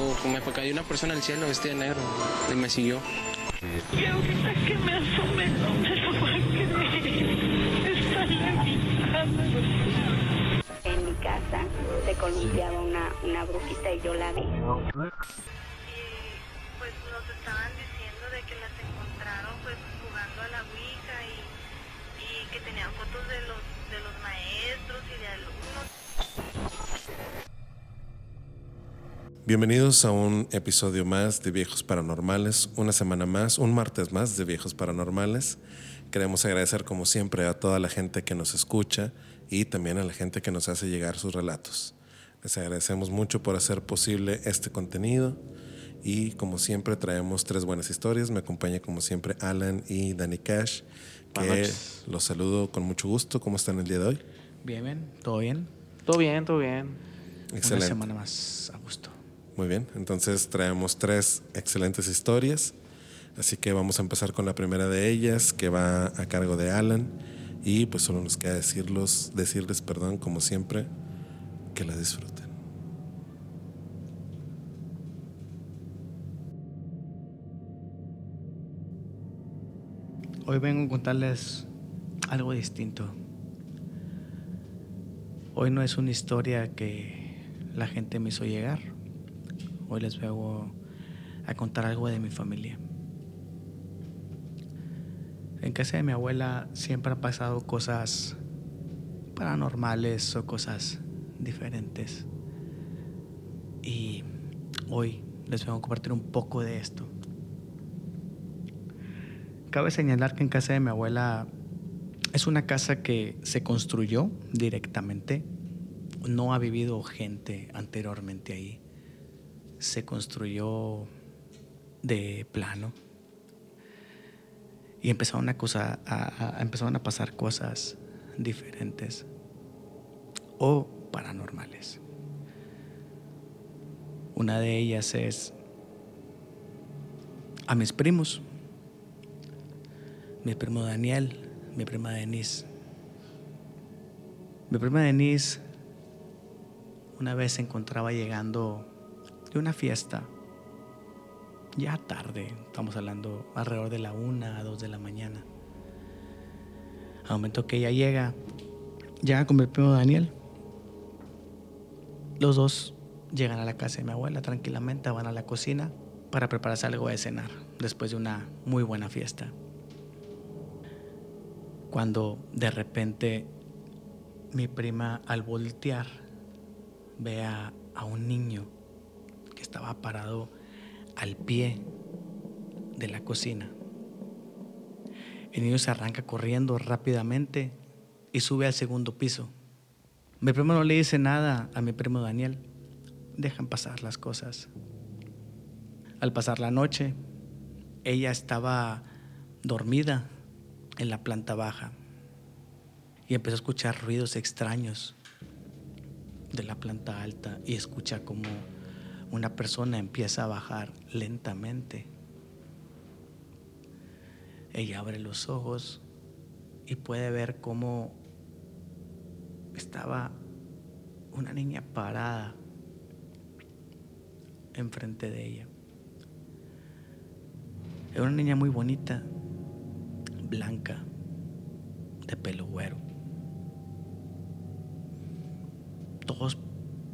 O me cayó una persona al cielo vestida de negro y me siguió. Y ahorita que me asomé no me lo va a creer. Está en En mi casa se columpiaba una, una brujita y yo la vi. y pues nos estaban diciendo de que las encontraron pues jugando a la Ouija y, y que tenían fotos de los maestros y de alumnos. Bienvenidos a un episodio más de Viejos Paranormales, una semana más, un martes más de Viejos Paranormales. Queremos agradecer como siempre a toda la gente que nos escucha y también a la gente que nos hace llegar sus relatos. Les agradecemos mucho por hacer posible este contenido y como siempre traemos tres buenas historias. Me acompaña como siempre Alan y Danny Cash, que los saludo con mucho gusto. ¿Cómo están el día de hoy? Bien, bien, todo bien. Todo bien, todo bien. Excelente. Una semana más a gusto. Muy bien, entonces traemos tres excelentes historias. Así que vamos a empezar con la primera de ellas, que va a cargo de Alan. Y pues solo nos queda decirlos, decirles, perdón, como siempre, que la disfruten. Hoy vengo a contarles algo distinto. Hoy no es una historia que la gente me hizo llegar. Hoy les vengo a contar algo de mi familia. En casa de mi abuela siempre han pasado cosas paranormales o cosas diferentes. Y hoy les vengo a compartir un poco de esto. Cabe señalar que en casa de mi abuela es una casa que se construyó directamente. No ha vivido gente anteriormente ahí. Se construyó de plano. Y empezaron a, cosa, empezaron a pasar cosas diferentes o paranormales. Una de ellas es a mis primos mi primo Daniel, mi prima Denise. Mi prima Denise una vez se encontraba llegando de una fiesta, ya tarde, estamos hablando alrededor de la una a dos de la mañana. Al momento que ella llega, llega con mi primo Daniel. Los dos llegan a la casa de mi abuela tranquilamente, van a la cocina para prepararse algo de cenar después de una muy buena fiesta cuando de repente mi prima al voltear ve a, a un niño estaba parado al pie de la cocina. El niño se arranca corriendo rápidamente y sube al segundo piso. Mi primo no le dice nada a mi primo Daniel. Dejan pasar las cosas. Al pasar la noche, ella estaba dormida en la planta baja y empezó a escuchar ruidos extraños de la planta alta y escucha como una persona empieza a bajar lentamente. Ella abre los ojos y puede ver cómo estaba una niña parada enfrente de ella. Era una niña muy bonita, blanca, de pelo güero. Todos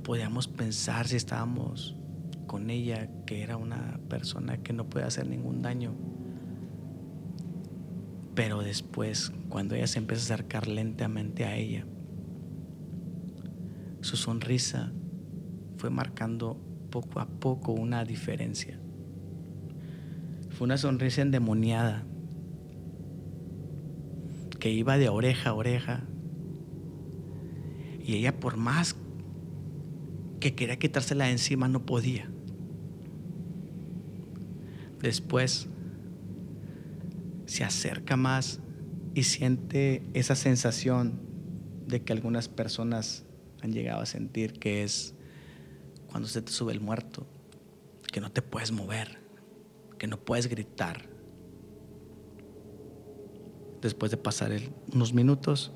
podíamos pensar si estábamos con ella que era una persona que no puede hacer ningún daño. Pero después, cuando ella se empieza a acercar lentamente a ella, su sonrisa fue marcando poco a poco una diferencia. Fue una sonrisa endemoniada que iba de oreja a oreja. Y ella por más que quería quitársela de encima no podía. Después se acerca más y siente esa sensación de que algunas personas han llegado a sentir que es cuando se te sube el muerto, que no te puedes mover, que no puedes gritar. Después de pasar unos minutos,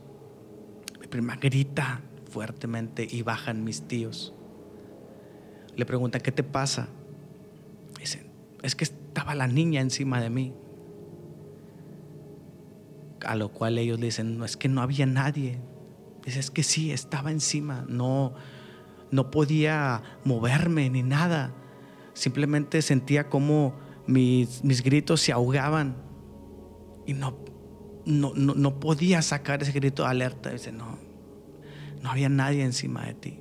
mi prima grita fuertemente y bajan mis tíos. Le preguntan, ¿qué te pasa? es que estaba la niña encima de mí. A lo cual ellos dicen, no, es que no había nadie. Dice, es que sí, estaba encima, no, no podía moverme ni nada. Simplemente sentía como mis, mis gritos se ahogaban y no, no, no, no podía sacar ese grito de alerta. Dice, no, no había nadie encima de ti.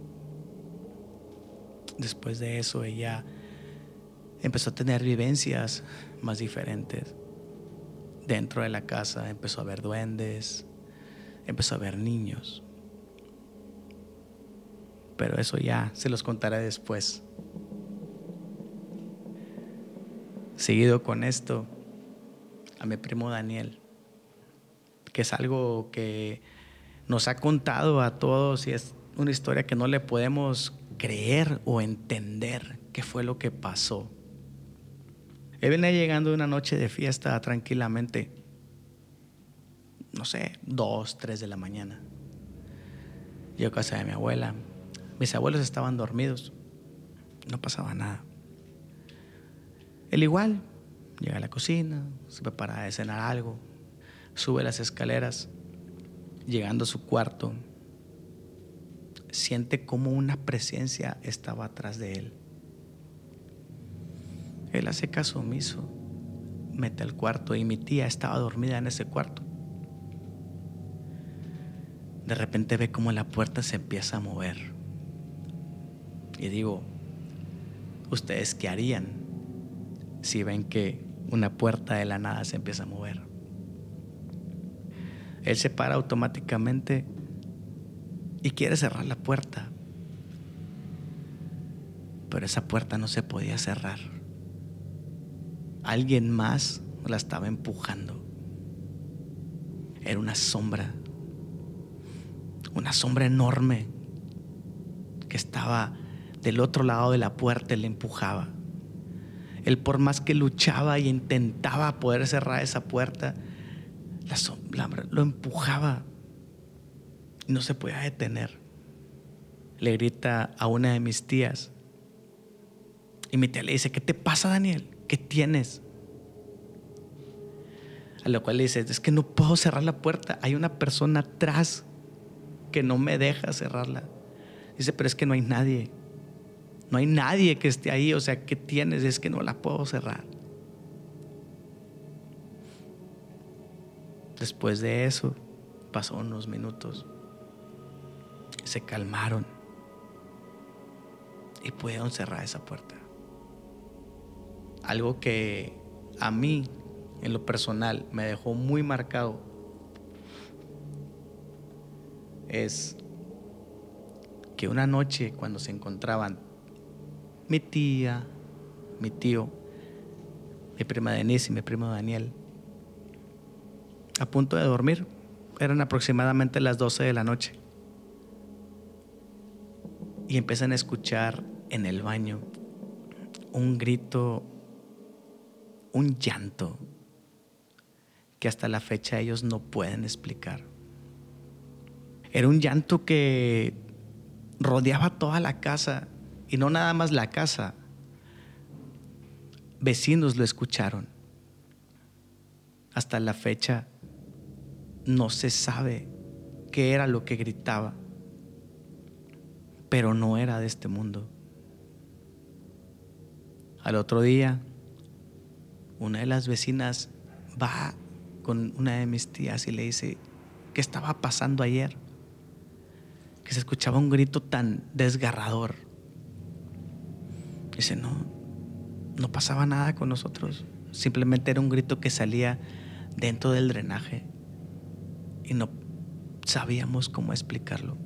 Después de eso ella empezó a tener vivencias más diferentes. Dentro de la casa empezó a ver duendes, empezó a ver niños. Pero eso ya se los contaré después. Seguido con esto, a mi primo Daniel, que es algo que nos ha contado a todos y es una historia que no le podemos creer o entender qué fue lo que pasó. Él venía llegando de una noche de fiesta tranquilamente, no sé, dos, tres de la mañana. Yo a casa de mi abuela. Mis abuelos estaban dormidos. No pasaba nada. Él igual, llega a la cocina, se prepara a cenar algo, sube las escaleras, llegando a su cuarto, siente como una presencia estaba atrás de él. Él hace caso omiso, mete al cuarto y mi tía estaba dormida en ese cuarto. De repente ve como la puerta se empieza a mover. Y digo, ¿ustedes qué harían si ven que una puerta de la nada se empieza a mover? Él se para automáticamente y quiere cerrar la puerta. Pero esa puerta no se podía cerrar. Alguien más la estaba empujando. Era una sombra. Una sombra enorme que estaba del otro lado de la puerta y le empujaba. Él por más que luchaba y intentaba poder cerrar esa puerta, la sombra lo empujaba y no se podía detener. Le grita a una de mis tías y mi tía le dice, ¿qué te pasa Daniel? ¿Qué tienes? A lo cual le dice, es que no puedo cerrar la puerta. Hay una persona atrás que no me deja cerrarla. Dice, pero es que no hay nadie. No hay nadie que esté ahí. O sea, ¿qué tienes? Es que no la puedo cerrar. Después de eso, pasó unos minutos. Se calmaron y pudieron cerrar esa puerta. Algo que a mí, en lo personal, me dejó muy marcado es que una noche cuando se encontraban mi tía, mi tío, mi prima Denise y mi primo Daniel, a punto de dormir, eran aproximadamente las 12 de la noche, y empiezan a escuchar en el baño un grito un llanto que hasta la fecha ellos no pueden explicar. Era un llanto que rodeaba toda la casa y no nada más la casa. Vecinos lo escucharon. Hasta la fecha no se sabe qué era lo que gritaba, pero no era de este mundo. Al otro día una de las vecinas va con una de mis tías y le dice, ¿qué estaba pasando ayer? Que se escuchaba un grito tan desgarrador. Dice, no, no pasaba nada con nosotros. Simplemente era un grito que salía dentro del drenaje y no sabíamos cómo explicarlo.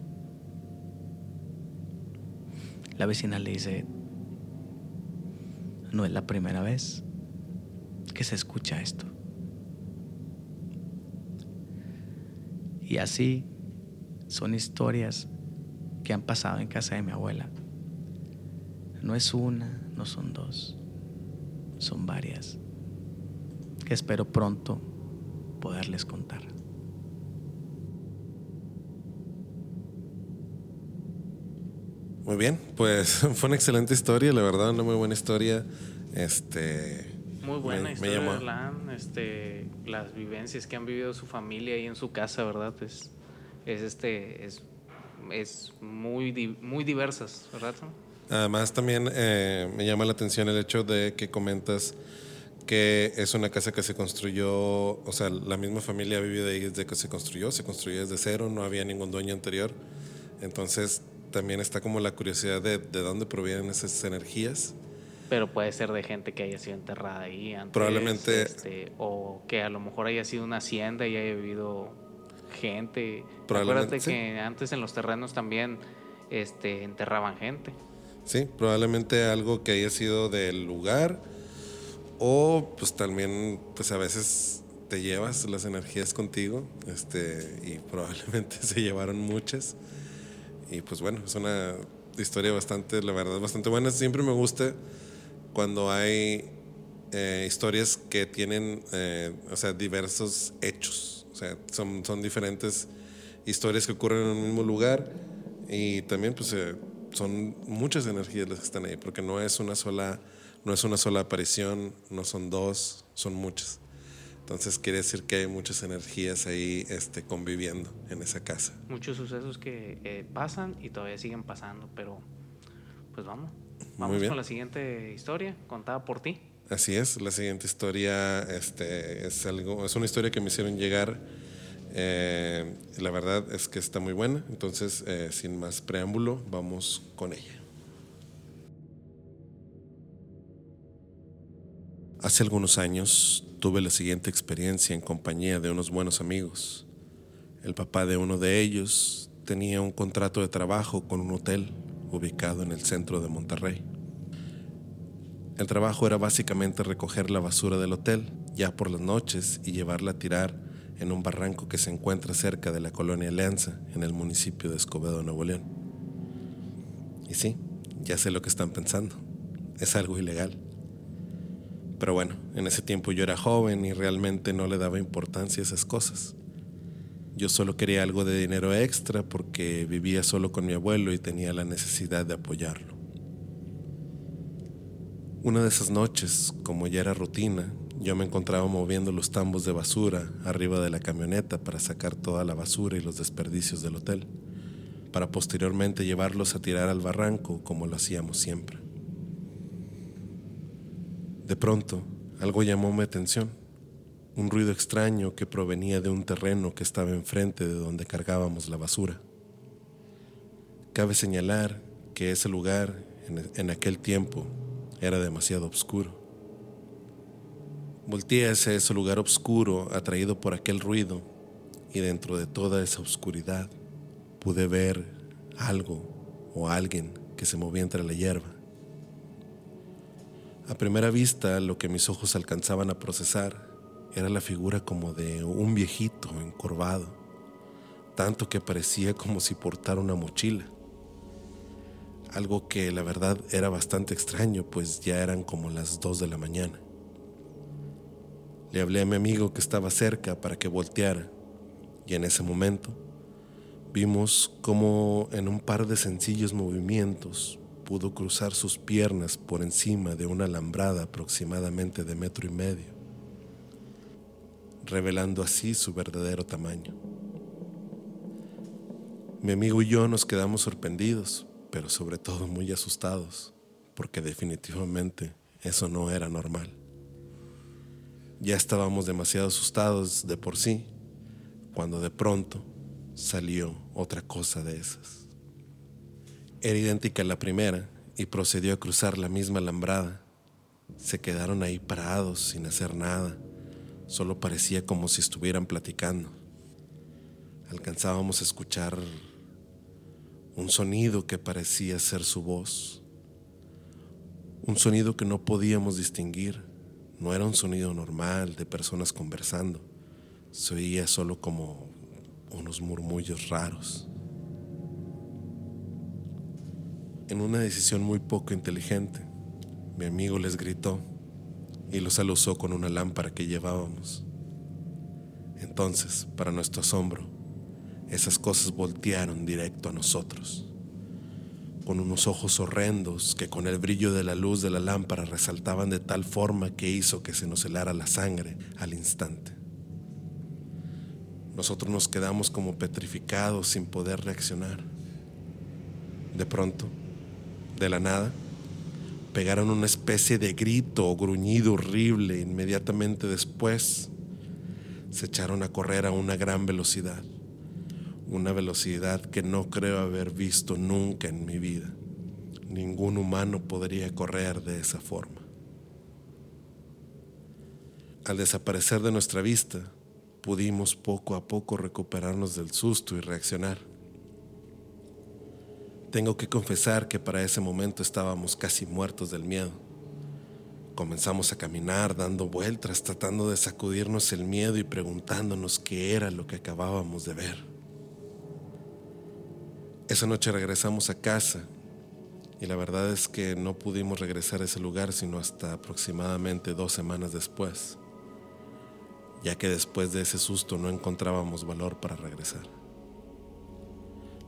La vecina le dice, no es la primera vez que se escucha esto. Y así son historias que han pasado en casa de mi abuela. No es una, no son dos, son varias, que espero pronto poderles contar. Muy bien, pues fue una excelente historia, la verdad, una muy buena historia Este. Muy buena me- me historia, llamó- Alan. Este, las vivencias que han vivido su familia ahí en su casa, ¿verdad? Es, es este, es, es muy, muy diversas, ¿verdad? Además, también eh, me llama la atención el hecho de que comentas que es una casa que se construyó, o sea, la misma familia ha vivido ahí desde que se construyó, se construyó desde cero, no había ningún dueño anterior. Entonces, también está como la curiosidad de, de dónde provienen esas energías. Pero puede ser de gente que haya sido enterrada ahí antes. Probablemente- este, o que a lo mejor haya sido una hacienda y haya vivido gente. Probablemente, Acuérdate sí. que antes en los terrenos también este, enterraban gente. Sí, probablemente algo que haya sido del lugar o pues también pues a veces te llevas las energías contigo este y probablemente se llevaron muchas y pues bueno, es una historia bastante, la verdad, bastante buena. Siempre me gusta cuando hay eh, historias que tienen, eh, o sea, diversos hechos. O sea, son, son diferentes historias que ocurren en un mismo lugar y también pues eh, son muchas energías las que están ahí, porque no es una sola, no es una sola aparición, no son dos, son muchas. Entonces quiere decir que hay muchas energías ahí este, conviviendo en esa casa. Muchos sucesos que eh, pasan y todavía siguen pasando, pero pues vamos. Vamos con la siguiente historia contada por ti. Así es, la siguiente historia este, es, algo, es una historia que me hicieron llegar. eh, la verdad es que está muy buena, entonces eh, sin más preámbulo, vamos con ella. Hace algunos años tuve la siguiente experiencia en compañía de unos buenos amigos. El papá de uno de ellos tenía un contrato de trabajo con un hotel ubicado en el centro de Monterrey. El trabajo era básicamente recoger la basura del hotel ya por las noches y llevarla a tirar en un barranco que se encuentra cerca de la colonia Alianza, en el municipio de Escobedo, Nuevo León. Y sí, ya sé lo que están pensando. Es algo ilegal. Pero bueno, en ese tiempo yo era joven y realmente no le daba importancia a esas cosas. Yo solo quería algo de dinero extra porque vivía solo con mi abuelo y tenía la necesidad de apoyarlo. Una de esas noches, como ya era rutina, yo me encontraba moviendo los tambos de basura arriba de la camioneta para sacar toda la basura y los desperdicios del hotel, para posteriormente llevarlos a tirar al barranco como lo hacíamos siempre. De pronto, algo llamó mi atención, un ruido extraño que provenía de un terreno que estaba enfrente de donde cargábamos la basura. Cabe señalar que ese lugar, en, aquel tiempo, era demasiado oscuro. Volteé hacia ese lugar oscuro, atraído por aquel ruido, y dentro de toda esa oscuridad pude ver algo o alguien que se movía entre la hierba. A primera vista, lo que mis ojos alcanzaban a procesar era la figura como de un viejito encorvado, tanto que parecía como si portara una mochila. Algo que la verdad era bastante extraño, pues ya eran como las dos de la mañana. Le hablé a mi amigo que estaba cerca para que volteara, y en ese momento vimos como en un par de sencillos movimientos pudo cruzar sus piernas por encima de una alambrada aproximadamente de metro y medio, revelando así su verdadero tamaño. Mi amigo y yo nos quedamos sorprendidos, pero sobre todo muy asustados, porque definitivamente eso no era normal. Ya estábamos demasiado asustados de por sí, cuando de pronto salió otra cosa de esas. Era idéntica a la primera y procedió a cruzar la misma alambrada. Se quedaron ahí parados sin hacer nada, solo parecía como si estuvieran platicando. Alcanzábamos a escuchar un sonido que parecía ser su voz, un sonido que no podíamos distinguir, no era un sonido normal de personas conversando, se oía solo como unos murmullos raros. En una decisión muy poco inteligente, mi amigo les gritó y los alusó con una lámpara que llevábamos. Entonces, para nuestro asombro, esas cosas voltearon directo a nosotros. con unos ojos horrendos que con el brillo de la luz de la lámpara resaltaban de tal forma que hizo que se nos helara la sangre al instante. Nosotros nos quedamos como petrificados sin poder reaccionar. De pronto, de la nada, pegaron una especie de grito o gruñido horrible. Inmediatamente después, se echaron a correr a una gran velocidad una velocidad que no creo haber visto nunca en mi vida. Ningún humano podría correr de esa forma. Al desaparecer de nuestra vista, pudimos poco a poco recuperarnos del susto y reaccionar. Tengo que confesar que para ese momento estábamos casi muertos del miedo. Comenzamos a caminar dando vueltas, tratando de sacudirnos el miedo y preguntándonos qué era lo que acabábamos de ver. Esa noche regresamos a casa y la verdad es que no pudimos regresar a ese lugar sino hasta aproximadamente dos semanas después, ya que después de ese susto no encontrábamos valor para regresar.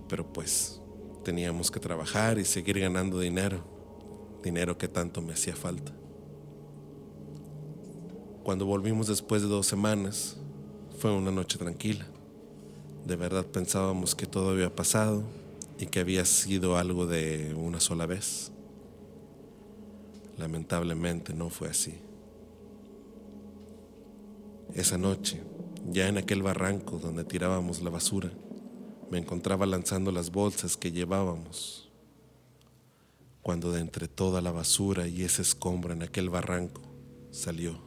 Pero pues teníamos que trabajar y seguir ganando dinero, dinero que tanto me hacía falta. Cuando volvimos después de dos semanas, fue una noche tranquila. De verdad pensábamos que todo había pasado y que había sido algo de una sola vez. Lamentablemente no fue así. Esa noche, ya en aquel barranco donde tirábamos la basura, me encontraba lanzando las bolsas que llevábamos, cuando de entre toda la basura y ese escombro en aquel barranco salió,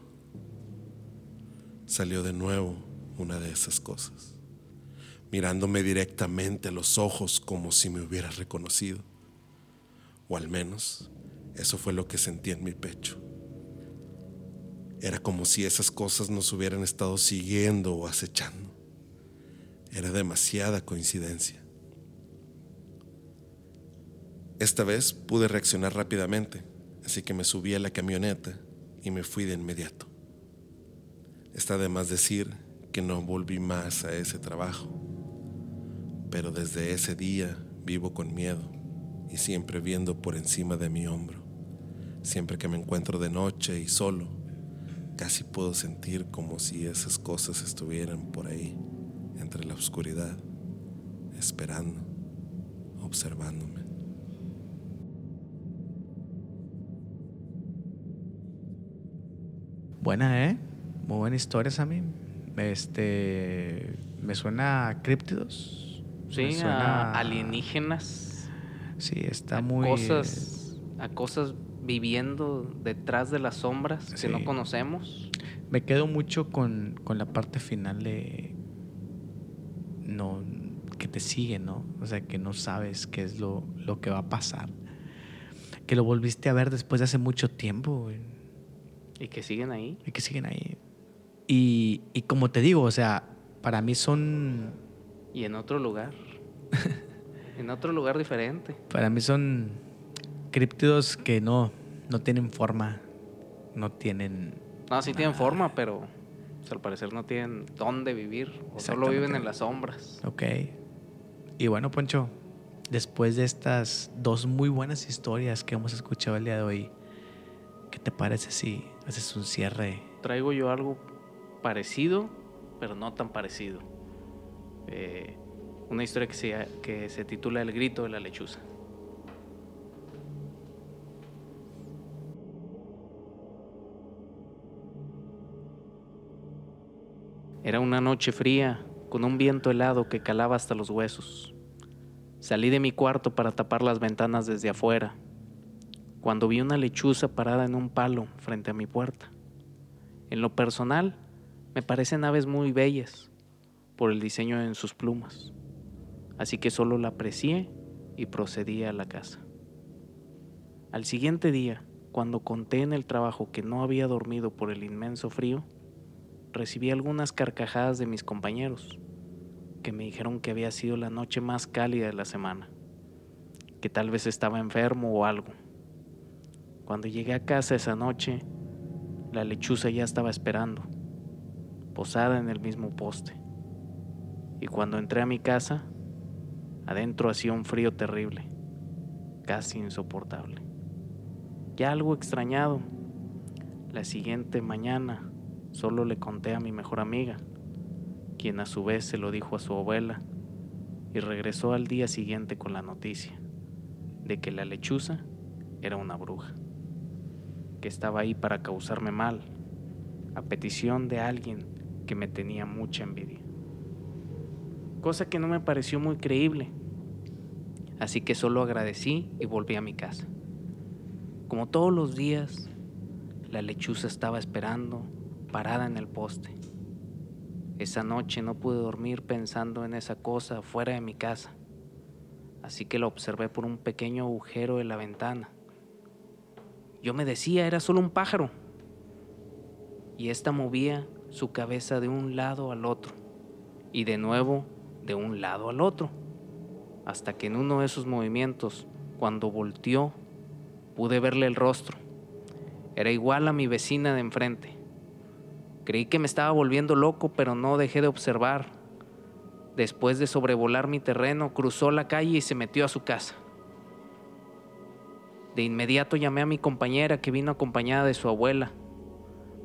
salió de nuevo una de esas cosas mirándome directamente a los ojos como si me hubiera reconocido. O al menos eso fue lo que sentí en mi pecho. Era como si esas cosas nos hubieran estado siguiendo o acechando. Era demasiada coincidencia. Esta vez pude reaccionar rápidamente, así que me subí a la camioneta y me fui de inmediato. Está de más decir que no volví más a ese trabajo pero desde ese día vivo con miedo y siempre viendo por encima de mi hombro. Siempre que me encuentro de noche y solo, casi puedo sentir como si esas cosas estuvieran por ahí, entre la oscuridad, esperando, observándome. Buena, ¿eh? Muy buena historia, Sammy. Este. Me suena a críptidos. Sí, a alienígenas. Sí, está muy. Cosas, a cosas viviendo detrás de las sombras que no conocemos. Me quedo mucho con, con, la parte final de. No. que te sigue, ¿no? O sea, que no sabes qué es lo, lo que va a pasar. Que lo volviste a ver después de hace mucho tiempo, Y que siguen ahí. Y que siguen ahí. Y, y como te digo, o sea, para mí son y en otro lugar. en otro lugar diferente. Para mí son críptidos que no, no tienen forma, no tienen... No, sí tienen forma, pero pues, al parecer no tienen dónde vivir, o solo viven en las sombras. Ok. Y bueno, Poncho, después de estas dos muy buenas historias que hemos escuchado el día de hoy, ¿qué te parece si haces un cierre? Traigo yo algo parecido, pero no tan parecido. Eh, una historia que se, que se titula El grito de la lechuza. Era una noche fría, con un viento helado que calaba hasta los huesos. Salí de mi cuarto para tapar las ventanas desde afuera, cuando vi una lechuza parada en un palo frente a mi puerta. En lo personal, me parecen aves muy bellas, por el diseño en sus plumas, así que solo la aprecié y procedí a la casa. Al siguiente día, cuando conté en el trabajo que no había dormido por el inmenso frío, recibí algunas carcajadas de mis compañeros, que me dijeron que había sido la noche más cálida de la semana, que tal vez estaba enfermo o algo. Cuando llegué a casa esa noche, la lechuza ya estaba esperando, posada en el mismo poste y cuando entré a mi casa, adentro hacía un frío terrible. casi insoportable. Ya algo extrañado, la siguiente mañana solo le conté a mi mejor amiga, quien a su vez se lo dijo a su abuela, y regresó al día siguiente con la noticia de que la lechuza era una bruja, que estaba ahí para causarme mal, a petición de alguien que me tenía mucha envidia. Cosa que no me pareció muy creíble, así que solo agradecí y volví a mi casa. Como todos los días, la lechuza estaba esperando, parada en el poste. Esa noche no pude dormir pensando en esa cosa fuera de mi casa, así que la observé por un pequeño agujero de la ventana. Yo me decía, era solo un pájaro, y ésta movía su cabeza de un lado al otro, y de nuevo de un lado al otro, hasta que en uno de esos movimientos, cuando volteó, pude verle el rostro. Era igual a mi vecina de enfrente. Creí que me estaba volviendo loco, pero no dejé de observar. Después de sobrevolar mi terreno, cruzó la calle y se metió a su casa. De inmediato llamé a mi compañera que vino acompañada de su abuela.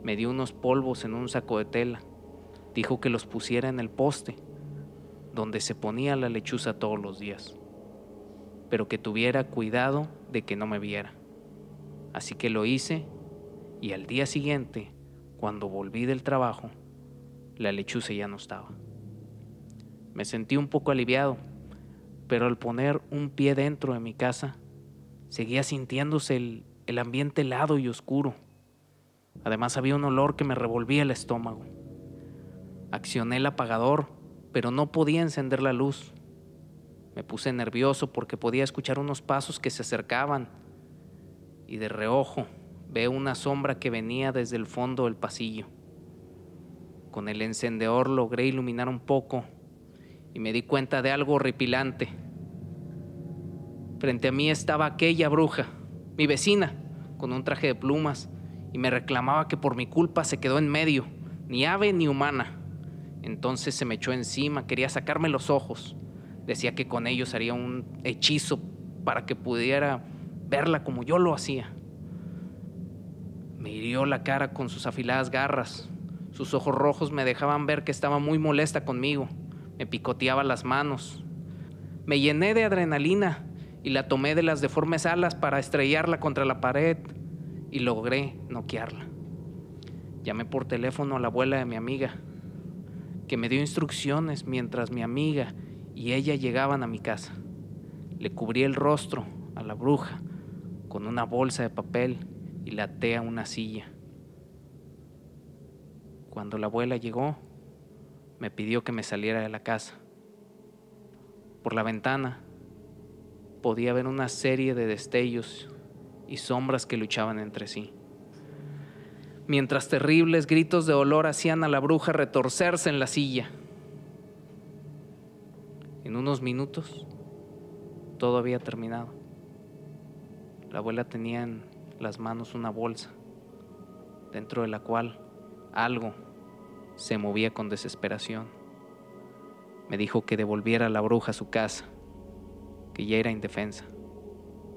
Me dio unos polvos en un saco de tela. Dijo que los pusiera en el poste, donde se ponía la lechuza todos los días, pero que tuviera cuidado de que no me viera. Así que lo hice y al día siguiente cuando volví del trabajo, la lechuza ya no estaba. Me sentí un poco aliviado, pero al poner un pie dentro de mi casa, seguía sintiéndose el, el ambiente helado y oscuro. Además había un olor que me revolvía el estómago. Accioné el apagador, pero no podía encender la luz. Me puse nervioso porque podía escuchar unos pasos que se acercaban y de reojo veo una sombra que venía desde el fondo del pasillo. Con el encendedor logré iluminar un poco y me di cuenta de algo horripilante. Frente a mí estaba aquella bruja, mi vecina, con un traje de plumas, y me reclamaba que por mi culpa se quedó en medio, ni ave ni humana. Entonces se me echó encima, quería sacarme los ojos. Decía que con ellos haría un hechizo para que pudiera verla como yo lo hacía. Me hirió la cara con sus afiladas garras. Sus ojos rojos me dejaban ver que estaba muy molesta conmigo. Me picoteaba las manos. Me llené de adrenalina y la tomé de las deformes alas para estrellarla contra la pared y logré noquearla. Llamé por teléfono a la abuela de mi amiga, que me dio instrucciones mientras mi amiga y ella llegaban a mi casa. Le cubrí el rostro a la bruja con una bolsa de papel y la até a una silla. Cuando la abuela llegó, me pidió que me saliera de la casa. Por la ventana podía ver una serie de destellos y sombras que luchaban entre sí. Mientras terribles gritos de dolor hacían a la bruja retorcerse en la silla. En unos minutos todo había terminado. La abuela tenía en las manos una bolsa, dentro de la cual algo se movía con desesperación. Me dijo que devolviera a la bruja a su casa, que ya era indefensa.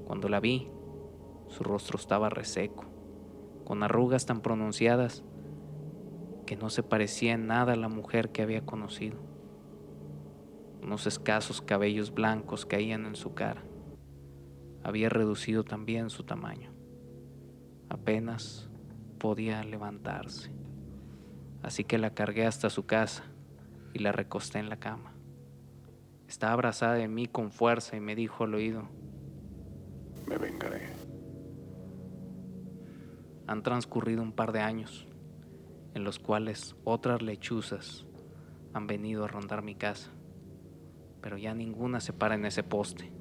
Cuando la vi, su rostro estaba reseco, con arrugas tan pronunciadas que no se parecía en nada a la mujer que había conocido. Unos escasos cabellos blancos caían en su cara. Había reducido también su tamaño. Apenas podía levantarse. Así que la cargué hasta su casa y la recosté en la cama. Estaba abrazada de mí con fuerza y me dijo al oído, Me vengaré. han transcurrido un par de años en los cuales otras lechuzas han venido a rondar mi casa, pero ya ninguna se para en ese poste.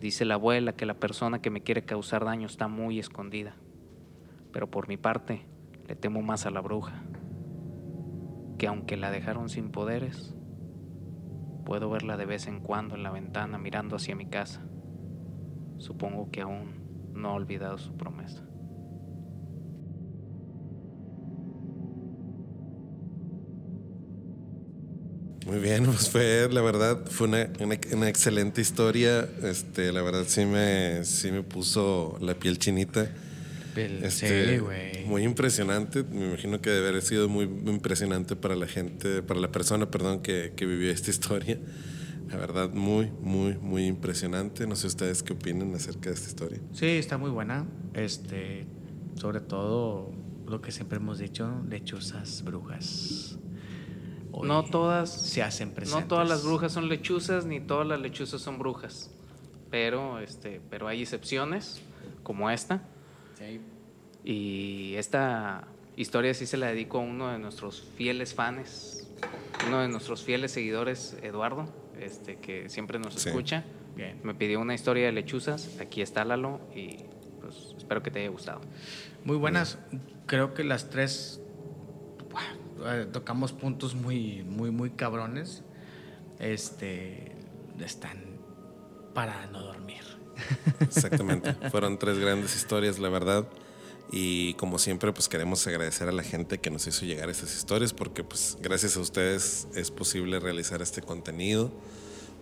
Dice la abuela que la persona que me quiere causar daño está muy escondida, pero por mi parte le temo más a la bruja, que aunque la dejaron sin poderes, puedo verla de vez en cuando en la ventana mirando hacia mi casa. Supongo que aún no ha olvidado su promesa. Muy bien, pues fue, la verdad, fue una, una- una excelente historia. Este, la verdad sí me, sí me puso la piel chinita. El- Este, sí. Muy impresionante. Me imagino que debe haber sido muy impresionante para la gente, para la persona, perdón, que, que vivió esta historia. La verdad, muy, muy, muy impresionante. No sé ustedes qué opinan acerca de esta historia. Sí, está muy buena. Este, sobre todo lo que siempre hemos dicho, lechuzas, brujas. Hoy No todas- se hacen presentes. No todas las brujas son lechuzas, ni todas las lechuzas son brujas. Pero, este, pero hay excepciones, como esta. Sí. Y esta historia sí se la dedico a uno de nuestros fieles fans, uno de nuestros fieles seguidores, Eduardo, este, que siempre nos Sí. escucha. Bien. Me pidió una historia de lechuzas, aquí está Lalo y pues espero que te haya gustado. Muy buenas. Creo que las tres eh, tocamos puntos muy, muy, muy cabrones. Este, están para no dormir. Exactamente. Fueron tres grandes historias, la verdad. Y como siempre, pues queremos agradecer a la gente que nos hizo llegar estas historias, porque pues gracias a ustedes es posible realizar este contenido.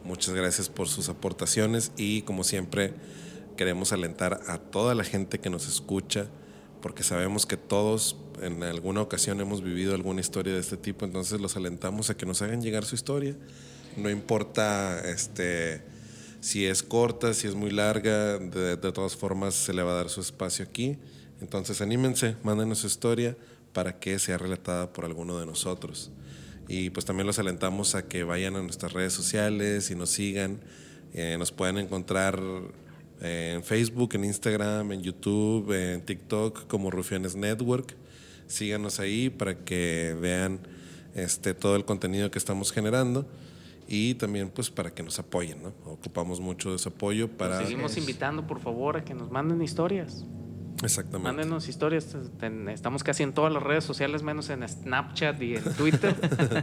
Muchas gracias por sus aportaciones y como siempre queremos alentar a toda la gente que nos escucha, porque sabemos que todos en alguna ocasión hemos vivido alguna historia de este tipo, entonces los alentamos a que nos hagan llegar su historia. No importa este si es corta, si es muy larga, de, de todas formas se le va a dar su espacio aquí. Entonces anímense, mándenos su historia para que sea relatada por alguno de nosotros. Y pues también los alentamos a que vayan a nuestras redes sociales y nos sigan. Eh, nos pueden encontrar en Facebook, en Instagram, en YouTube, en TikTok como Rufianes Network. Síganos ahí para que vean este, todo el contenido que estamos generando y también pues para que nos apoyen, ¿no? Ocupamos mucho de su apoyo para... Seguimos invitando, por favor, a que nos manden historias. Exactamente. Mándenos historias. Estamos casi en todas las redes sociales, menos en Snapchat y en Twitter.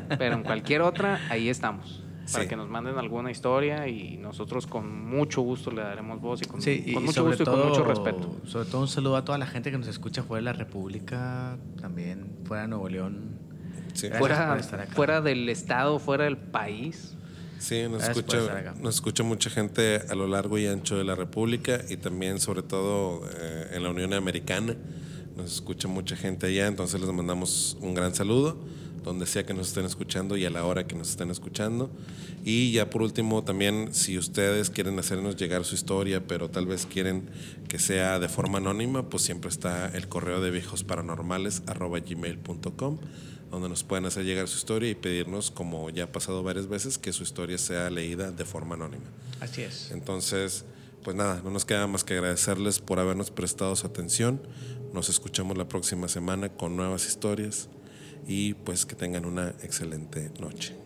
pero en cualquier otra, ahí estamos. Para Sí. que nos manden alguna historia y nosotros con mucho gusto le daremos voz y con, Sí, y con mucho gusto y con mucho respeto. Sobre todo un saludo a toda la gente que nos escucha fuera de la República, también fuera de Nuevo León. Sí. Fuera, por estar acá. fuera del estado, fuera del país. Sí, escucha, nos escucha mucha gente a lo largo y ancho de la República y también, sobre todo, eh, en la Unión Americana. Nos escucha mucha gente allá, entonces les mandamos un gran saludo, donde sea que nos estén escuchando y a la hora que nos estén escuchando. Y ya por último, también, si ustedes quieren hacernos llegar su historia, pero tal vez quieren que sea de forma anónima, pues siempre está el correo de viejosparanormales arroba gmail.com donde nos pueden hacer llegar su historia y pedirnos, como ya ha pasado varias veces, que su historia sea leída de forma anónima. Así es. Entonces, pues nada, no nos queda más que agradecerles por habernos prestado su atención. Nos escuchamos la próxima semana con nuevas historias y pues que tengan una excelente noche.